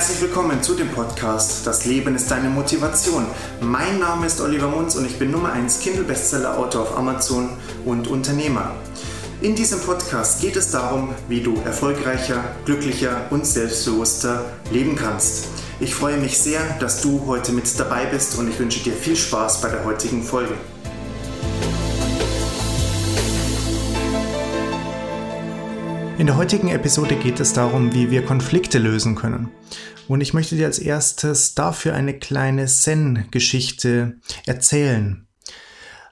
Herzlich willkommen zu dem Podcast Das Leben ist deine Motivation. Mein Name ist Oliver Munz und ich bin Nummer 1 Kindle-Bestseller-Autor auf Amazon und Unternehmer. In diesem Podcast geht es darum, wie du erfolgreicher, glücklicher und selbstbewusster leben kannst. Ich freue mich sehr, dass du heute mit dabei bist und ich wünsche dir viel Spaß bei der heutigen Folge. In der heutigen Episode geht es darum, wie wir Konflikte lösen können. Und ich möchte dir als erstes dafür eine kleine Zen-Geschichte erzählen.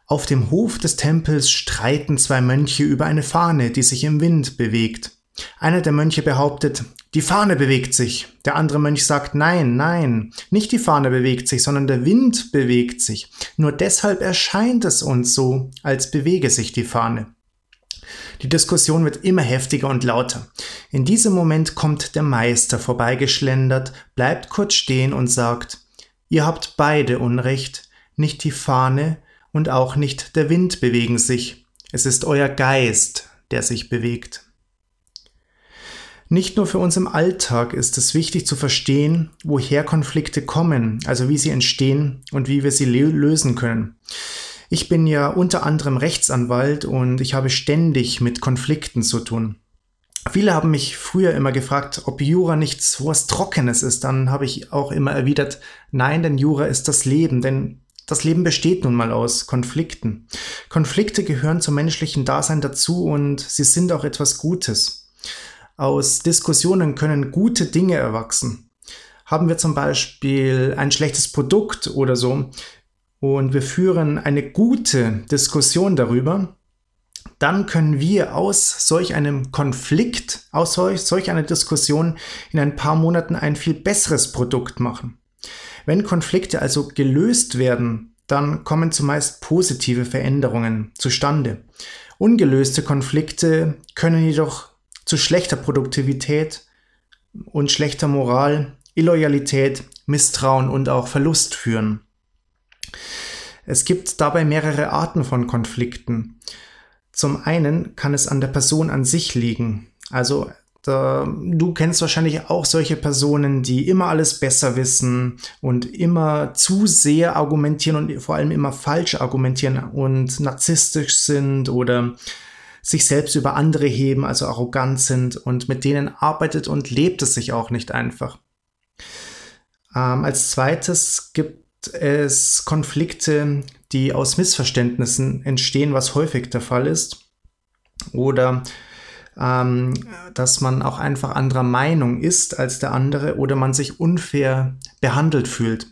Auf dem Hof des Tempels streiten zwei Mönche über eine Fahne, die sich im Wind bewegt. Einer der Mönche behauptet, die Fahne bewegt sich. Der andere Mönch sagt, nein, nein, nicht die Fahne bewegt sich, sondern der Wind bewegt sich. Nur deshalb erscheint es uns so, als bewege sich die Fahne. Die Diskussion wird immer heftiger und lauter. In diesem Moment kommt der Meister vorbeigeschlendert, bleibt kurz stehen und sagt, ihr habt beide Unrecht, nicht die Fahne und auch nicht der Wind bewegen sich, es ist euer Geist, der sich bewegt. Nicht nur für uns im Alltag ist es wichtig zu verstehen, woher Konflikte kommen, also wie sie entstehen und wie wir sie lösen können. Ich bin ja unter anderem Rechtsanwalt und ich habe ständig mit Konflikten zu tun. Viele haben mich früher immer gefragt, ob Jura nicht so was Trockenes ist. Dann habe ich auch immer erwidert, nein, denn Jura ist das Leben, denn das Leben besteht nun mal aus Konflikten. Konflikte gehören zum menschlichen Dasein dazu und sie sind auch etwas Gutes. Aus Diskussionen können gute Dinge erwachsen. Haben wir zum Beispiel ein schlechtes Produkt oder so, und wir führen eine gute Diskussion darüber, dann können wir aus solch einem Konflikt, aus solch, solch einer Diskussion in ein paar Monaten ein viel besseres Produkt machen. Wenn Konflikte also gelöst werden, dann kommen zumeist positive Veränderungen zustande. Ungelöste Konflikte können jedoch zu schlechter Produktivität und schlechter Moral, Illoyalität, Misstrauen und auch Verlust führen. Es gibt dabei mehrere Arten von Konflikten. Zum einen kann es an der Person an sich liegen. Also du kennst wahrscheinlich auch solche Personen, die immer alles besser wissen und immer zu sehr argumentieren und vor allem immer falsch argumentieren und narzisstisch sind oder sich selbst über andere heben, also arrogant sind und mit denen arbeitet und lebt es sich auch nicht einfach. Ähm, als zweites gibt es Konflikte, die aus Missverständnissen entstehen, was häufig der Fall ist. Oder ähm, dass man auch einfach anderer Meinung ist als der andere oder man sich unfair behandelt fühlt.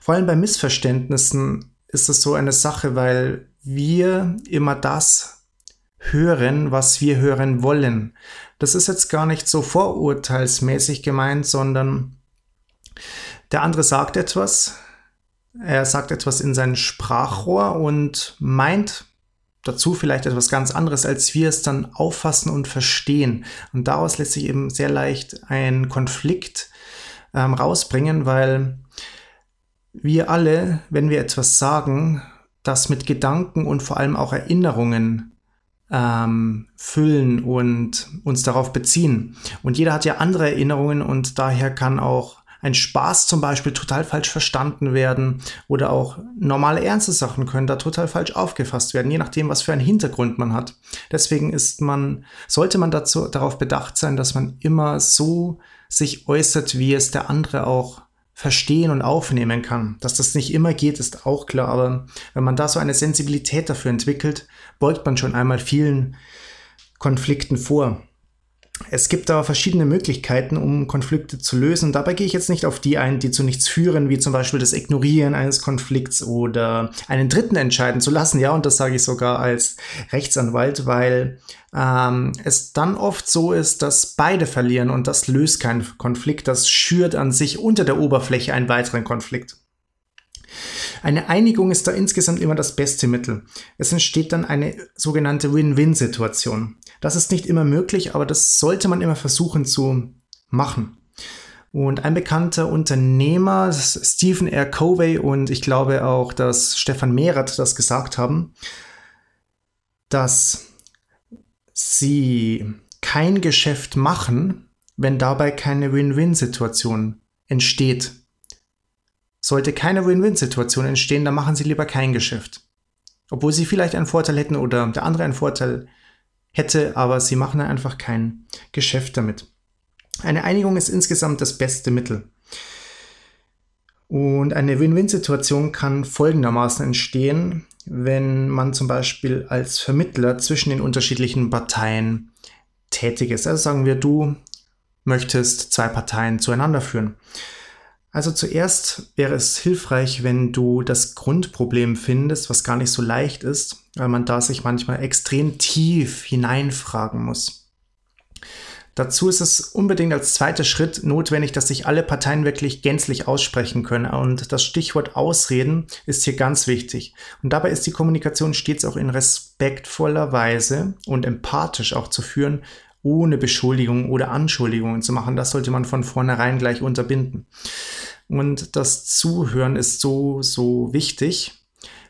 Vor allem bei Missverständnissen ist es so eine Sache, weil wir immer das hören, was wir hören wollen. Das ist jetzt gar nicht so vorurteilsmäßig gemeint, sondern der andere sagt etwas, er sagt etwas in sein Sprachrohr und meint dazu vielleicht etwas ganz anderes, als wir es dann auffassen und verstehen. Und daraus lässt sich eben sehr leicht ein Konflikt ähm, rausbringen, weil wir alle, wenn wir etwas sagen, das mit Gedanken und vor allem auch Erinnerungen ähm, füllen und uns darauf beziehen. Und jeder hat ja andere Erinnerungen und daher kann auch ein Spaß zum Beispiel total falsch verstanden werden oder auch normale ernste Sachen können da total falsch aufgefasst werden, je nachdem, was für einen Hintergrund man hat. Deswegen ist man, sollte man dazu, darauf bedacht sein, dass man immer so sich äußert, wie es der andere auch verstehen und aufnehmen kann. Dass das nicht immer geht, ist auch klar, aber wenn man da so eine Sensibilität dafür entwickelt, beugt man schon einmal vielen Konflikten vor. Es gibt aber verschiedene Möglichkeiten, um Konflikte zu lösen. Dabei gehe ich jetzt nicht auf die ein, die zu nichts führen, wie zum Beispiel das Ignorieren eines Konflikts oder einen Dritten entscheiden zu lassen. Ja, und das sage ich sogar als Rechtsanwalt, weil ähm, es dann oft so ist, dass beide verlieren und das löst keinen Konflikt. Das schürt an sich unter der Oberfläche einen weiteren Konflikt. Eine Einigung ist da insgesamt immer das beste Mittel. Es entsteht dann eine sogenannte Win-Win-Situation. Das ist nicht immer möglich, aber das sollte man immer versuchen zu machen. Und ein bekannter Unternehmer, Stephen R. Covey und ich glaube auch, dass Stefan Mehrath das gesagt haben, dass sie kein Geschäft machen, wenn dabei keine Win-Win-Situation entsteht. Sollte keine Win-Win-Situation entstehen, dann machen Sie lieber kein Geschäft. Obwohl Sie vielleicht einen Vorteil hätten oder der andere einen Vorteil hätte, aber Sie machen einfach kein Geschäft damit. Eine Einigung ist insgesamt das beste Mittel. Und eine Win-Win-Situation kann folgendermaßen entstehen, wenn man zum Beispiel als Vermittler zwischen den unterschiedlichen Parteien tätig ist. Also sagen wir, du möchtest zwei Parteien zueinander führen. Also zuerst wäre es hilfreich, wenn du das Grundproblem findest, was gar nicht so leicht ist, weil man da sich manchmal extrem tief hineinfragen muss. Dazu ist es unbedingt als zweiter Schritt notwendig, dass sich alle Parteien wirklich gänzlich aussprechen können. Und das Stichwort Ausreden ist hier ganz wichtig. Und dabei ist die Kommunikation stets auch in respektvoller Weise und empathisch auch zu führen, ohne Beschuldigungen oder Anschuldigungen zu machen. Das sollte man von vornherein gleich unterbinden. Und das Zuhören ist so, so wichtig.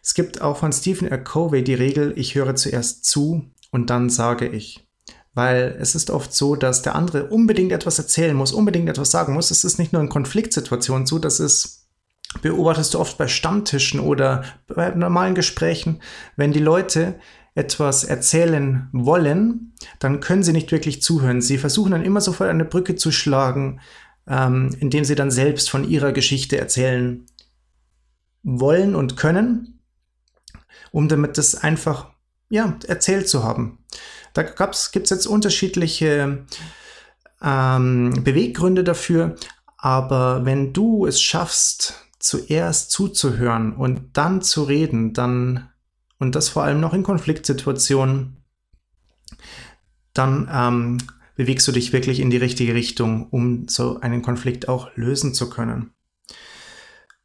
Es gibt auch von Stephen R. Covey die Regel, ich höre zuerst zu und dann sage ich. Weil es ist oft so, dass der andere unbedingt etwas erzählen muss, unbedingt etwas sagen muss. Es ist nicht nur in Konfliktsituationen so, das ist, beobachtest du oft bei Stammtischen oder bei normalen Gesprächen, wenn die Leute etwas erzählen wollen, dann können sie nicht wirklich zuhören. Sie versuchen dann immer sofort eine Brücke zu schlagen, ähm, indem sie dann selbst von ihrer Geschichte erzählen wollen und können, um damit das einfach ja, erzählt zu haben. Da gibt es jetzt unterschiedliche ähm, Beweggründe dafür, aber wenn du es schaffst, zuerst zuzuhören und dann zu reden, dann, und das vor allem noch in Konfliktsituationen, dann ähm, bewegst du dich wirklich in die richtige Richtung, um so einen Konflikt auch lösen zu können.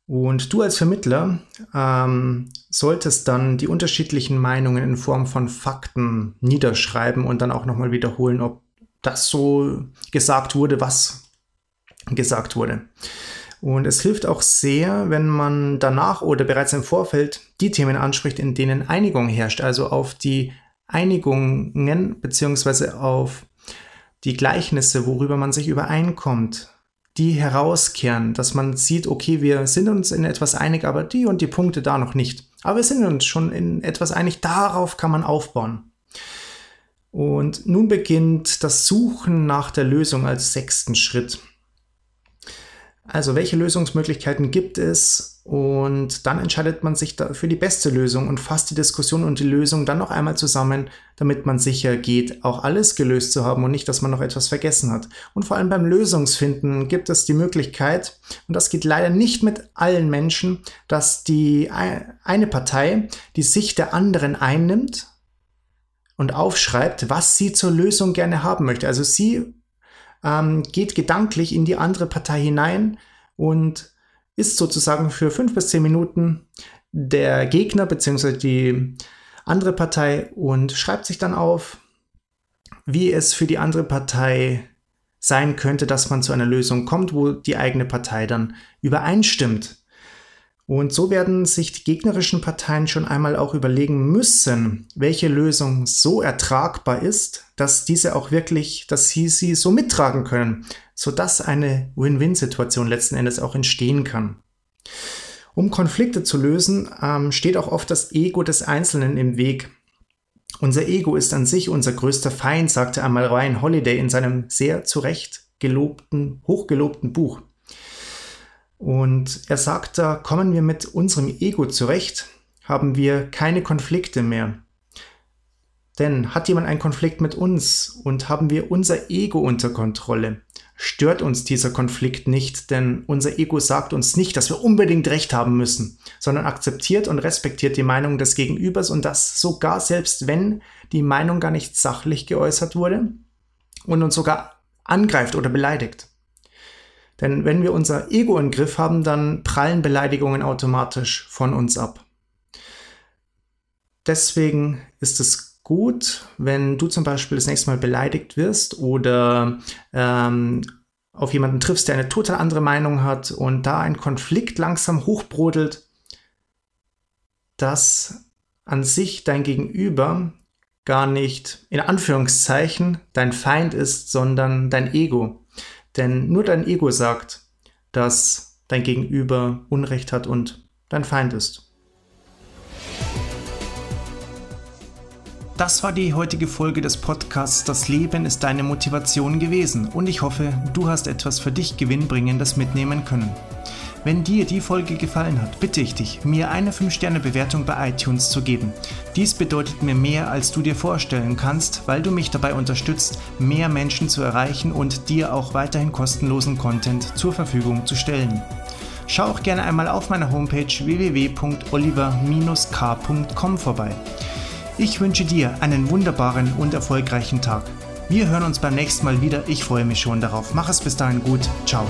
Und du als Vermittler ähm, solltest dann die unterschiedlichen Meinungen in Form von Fakten niederschreiben und dann auch nochmal wiederholen, ob das so gesagt wurde, was gesagt wurde. Und es hilft auch sehr, wenn man danach oder bereits im Vorfeld die Themen anspricht, in denen Einigung herrscht, also auf die Einigungen beziehungsweise auf die Gleichnisse, worüber man sich übereinkommt, die herauskehren, dass man sieht, okay, wir sind uns in etwas einig, aber die und die Punkte da noch nicht. Aber wir sind uns schon in etwas einig, darauf kann man aufbauen. Und nun beginnt das Suchen nach der Lösung als sechsten Schritt. Also welche Lösungsmöglichkeiten gibt es? Und dann entscheidet man sich für die beste Lösung und fasst die Diskussion und die Lösung dann noch einmal zusammen, damit man sicher geht, auch alles gelöst zu haben und nicht, dass man noch etwas vergessen hat. Und vor allem beim Lösungsfinden gibt es die Möglichkeit, und das geht leider nicht mit allen Menschen, dass die eine Partei die Sicht der anderen einnimmt und aufschreibt, was sie zur Lösung gerne haben möchte. Also sie ähm, geht gedanklich in die andere Partei hinein und ist sozusagen für fünf bis zehn Minuten der Gegner bzw. die andere Partei und schreibt sich dann auf, wie es für die andere Partei sein könnte, dass man zu einer Lösung kommt, wo die eigene Partei dann übereinstimmt. Und so werden sich die gegnerischen Parteien schon einmal auch überlegen müssen, welche Lösung so ertragbar ist, dass diese auch wirklich, dass sie sie so mittragen können, sodass eine Win-Win-Situation letzten Endes auch entstehen kann. Um Konflikte zu lösen, ähm, steht auch oft das Ego des Einzelnen im Weg. Unser Ego ist an sich unser größter Feind, sagte einmal Ryan Holiday in seinem sehr zurecht gelobten, hochgelobten Buch. Und er sagt da, kommen wir mit unserem Ego zurecht, haben wir keine Konflikte mehr. Denn hat jemand einen Konflikt mit uns und haben wir unser Ego unter Kontrolle, stört uns dieser Konflikt nicht, denn unser Ego sagt uns nicht, dass wir unbedingt recht haben müssen, sondern akzeptiert und respektiert die Meinung des Gegenübers und das sogar selbst wenn die Meinung gar nicht sachlich geäußert wurde und uns sogar angreift oder beleidigt. Denn wenn wir unser Ego im Griff haben, dann prallen Beleidigungen automatisch von uns ab. Deswegen ist es gut, wenn du zum Beispiel das nächste Mal beleidigt wirst oder ähm, auf jemanden triffst, der eine total andere Meinung hat und da ein Konflikt langsam hochbrodelt, dass an sich dein Gegenüber gar nicht in Anführungszeichen dein Feind ist, sondern dein Ego. Denn nur dein Ego sagt, dass dein Gegenüber Unrecht hat und dein Feind ist. Das war die heutige Folge des Podcasts Das Leben ist deine Motivation gewesen und ich hoffe, du hast etwas für dich Gewinnbringendes mitnehmen können. Wenn dir die Folge gefallen hat, bitte ich dich, mir eine 5-Sterne-Bewertung bei iTunes zu geben. Dies bedeutet mir mehr, als du dir vorstellen kannst, weil du mich dabei unterstützt, mehr Menschen zu erreichen und dir auch weiterhin kostenlosen Content zur Verfügung zu stellen. Schau auch gerne einmal auf meiner Homepage www.oliver-k.com vorbei. Ich wünsche dir einen wunderbaren und erfolgreichen Tag. Wir hören uns beim nächsten Mal wieder. Ich freue mich schon darauf. Mach es bis dahin gut. Ciao.